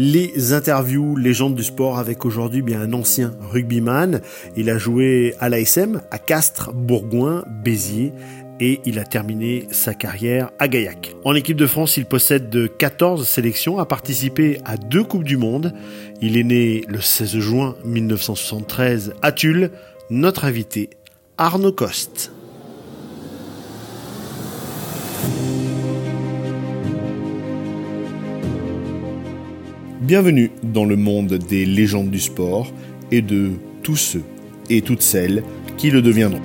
Les interviews légendes du sport avec aujourd'hui bien un ancien rugbyman. Il a joué à l'ASM, à Castres, Bourgoin, Béziers et il a terminé sa carrière à Gaillac. En équipe de France, il possède de 14 sélections, a participé à deux Coupes du Monde. Il est né le 16 juin 1973 à Tulle. Notre invité, Arnaud Coste. Bienvenue dans le monde des légendes du sport et de tous ceux et toutes celles qui le deviendront.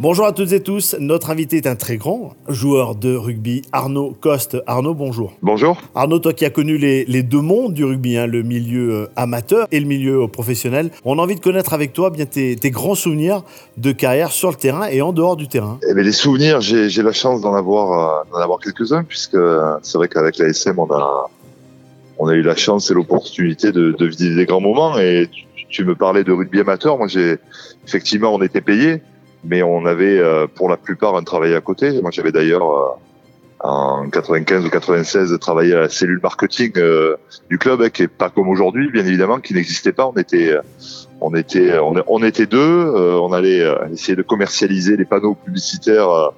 Bonjour à toutes et tous. Notre invité est un très grand joueur de rugby, Arnaud Coste. Arnaud, bonjour. Bonjour. Arnaud, toi qui as connu les, deux mondes du rugby, hein, le milieu euh, amateur et le milieu euh, professionnel, on a envie de connaître avec toi bien tes, grands souvenirs de carrière sur le terrain et en dehors du terrain. Eh bien, les souvenirs, j'ai la chance d'en avoir, euh, avoir quelques-uns, puisque c'est vrai qu'avec la SM, on a, on a eu la chance et l'opportunité de, de, vivre des grands moments. Et tu, tu me parlais de rugby amateur. Moi, j'ai effectivement, on était payé mais on avait euh, pour la plupart un travail à côté. Moi, j'avais d'ailleurs euh, en 95 ou 96 travaillé à la cellule marketing euh, du club, hein, qui est pas comme aujourd'hui, bien évidemment, qui n'existait pas. On était, on était, on, était deux. on allait essayer de commercialiser les panneaux publicitaires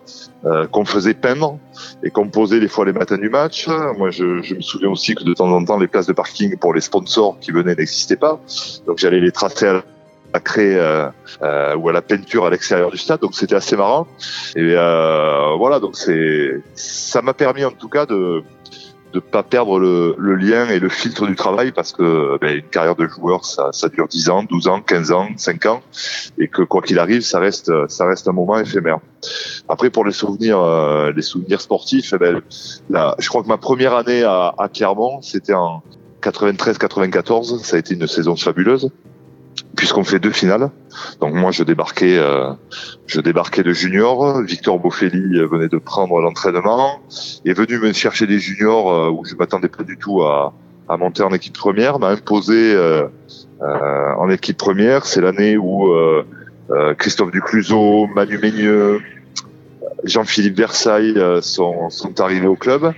qu'on faisait peindre et qu'on posait des fois les matins du match. Moi, je, je, me souviens aussi que de temps en temps, les places de parking pour les sponsors qui venaient n'existaient pas. Donc, j'allais les tracer à à créer euh, euh, ou à la peinture à l'extérieur du stade donc c'était assez marrant et euh, voilà donc c'est ça m'a permis en tout cas de de pas perdre le, le, lien et le filtre du travail parce que ben, une carrière de joueur ça, ça dure 10 ans, 12 ans, 15 ans, 5 ans et que quoi qu'il arrive ça reste ça reste un moment éphémère. Après pour les souvenirs euh, les souvenirs sportifs eh ben, là, je crois que ma première année à, à Clermont c'était en 93-94 ça a été une saison fabuleuse puisqu'on fait deux finales. Donc moi je débarquais, euh, je débarquais de junior. Victor Boffelli euh, venait de prendre l'entraînement, est venu me chercher des juniors euh, où je m'attendais pas du tout à, à, monter en équipe première, m'a imposé euh, euh, en équipe première. C'est l'année où Christophe Ducluseau, Manu Meigneux, Jean-Philippe Versailles sont, sont arrivés au club.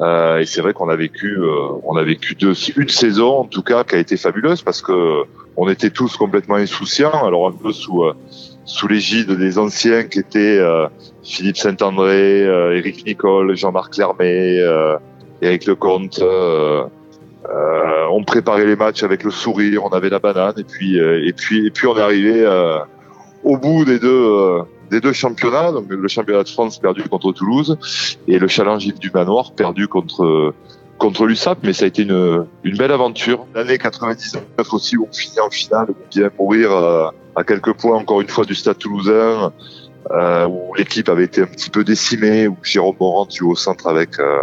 Euh, et c'est vrai qu'on a vécu, on a vécu deux, une saison en tout cas qui a été fabuleuse parce que on était tous complètement insouciants, alors un peu sous euh, sous l'égide des anciens qui étaient euh, Philippe Saint-André, euh, Éric Nicole, Jean-Marc Lermé, euh, Éric Lecomte. on préparait les matchs avec le sourire, on avait la banane, et puis et puis et puis on est arrivé au bout des deux des deux championnats, donc le championnat de France perdu contre Toulouse et le challenge du Manoir perdu contre contre l'USAP, mais ça a été une, belle aventure. L'année 99 aussi, où on finit en finale, on vient mourir euh, à quelques points encore une fois du Stade Toulousain, euh, où l'équipe avait été un petit peu décimée, où Jérôme Morand joue au centre avec euh,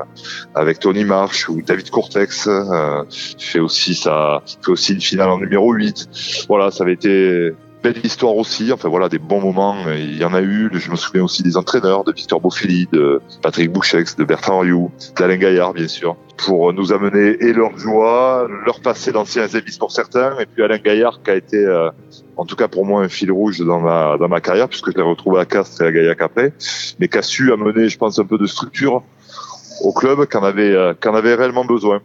avec Tony Marsh, où David Courtex euh, fait aussi ça, fait aussi une finale en numéro 8. Voilà, ça avait été belle histoire aussi. Enfin voilà, des bons moments. Il y en a eu. Je me souviens aussi des entraîneurs, de Victor Boffelli, de Patrick Bouchex, de Bertrand Rioux, d'Alain Gaillard, bien sûr, pour nous amener et leur joie, leur passé d'anciens émis pour certains, et puis Alain Gaillard qui a été, euh, en tout cas pour moi, un fil rouge dans ma dans ma carrière, puisque je l'ai retrouvé à Castres et à Gaillac après, mais qui a su amener, je pense, un peu de structure au club qu'en avait euh, qu'en avait réellement besoin.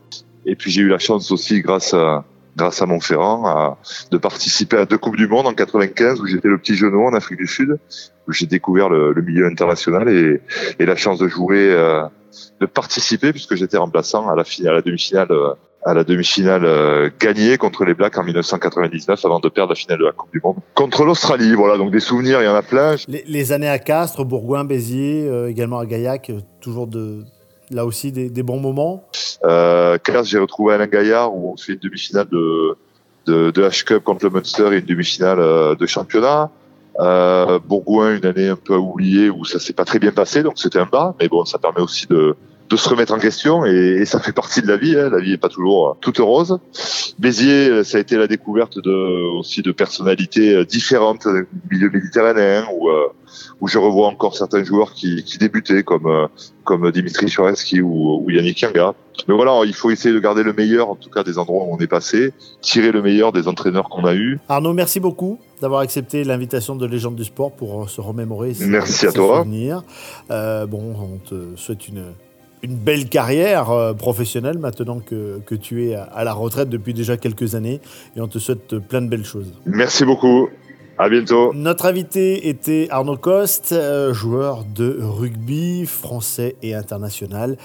Et puis j'ai eu la chance aussi, grâce à grâce à Montferrand, de participer à deux Coupes du Monde en 95 où j'étais le petit genou en Afrique du Sud, où j'ai découvert le, milieu international et, et, la chance de jouer, euh, de participer puisque j'étais remplaçant à la finale, à la demi-finale, euh, à la demi-finale euh, gagnée contre les Blacks en 1999 avant de perdre la finale de la Coupe du Monde contre l'Australie. Voilà, donc des souvenirs, il y en a plein. Les, les années à Castres, Bourgoin, Béziers, également à Gaillac, toujours de là aussi des, des bons moments euh, j'ai retrouvé Alain Gaillard où on fait une demi-finale de, de, de H-Cup contre le Munster et une demi-finale euh, de championnat. Euh, Bourgoin, une année un peu oubliée où ça s'est pas très bien passé, donc c'était un bas, mais bon, ça permet aussi de, de se remettre en question et, ça fait partie de la vie. Hein. La vie est pas toujours toute rose. Béziers, ça a été la découverte de aussi de personnalités différentes du milieu méditerranéen où où je revois encore certains joueurs qui, qui débutaient comme comme Dimitri Choreski ou, ou Yannick Yanga. Mais voilà, il faut essayer de garder le meilleur, en tout cas des endroits où on est passé, tirer le meilleur des entraîneurs qu'on a eus. Arnaud, merci beaucoup d'avoir accepté l'invitation de Légende du Sport pour se remémorer ces, merci à toi. souvenirs. Euh, bon, on te souhaite une, une belle carrière euh, professionnelle maintenant que, que tu es à la retraite depuis déjà quelques années et on te souhaite plein de belles choses. Merci beaucoup. À bientôt. Notre invité était Arnaud Coste, euh, joueur de rugby français et international.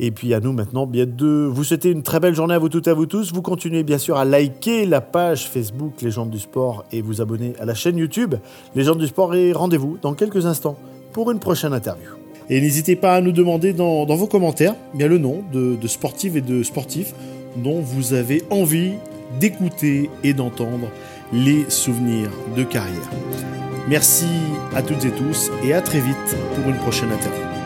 Et puis à nous maintenant, bien de vous souhaiter une très belle journée à vous toutes et à vous tous. Vous continuez bien sûr à liker la page Facebook Légendes du Sport et vous abonner à la chaîne YouTube Légendes du Sport et rendez-vous dans quelques instants pour une prochaine interview. Et n'hésitez pas à nous demander dans, vos commentaires bien le nom de, de sportives et de sportifs dont vous avez envie d'écouter et d'entendre les souvenirs de carrière. Merci à toutes et tous et à très vite pour une prochaine interview.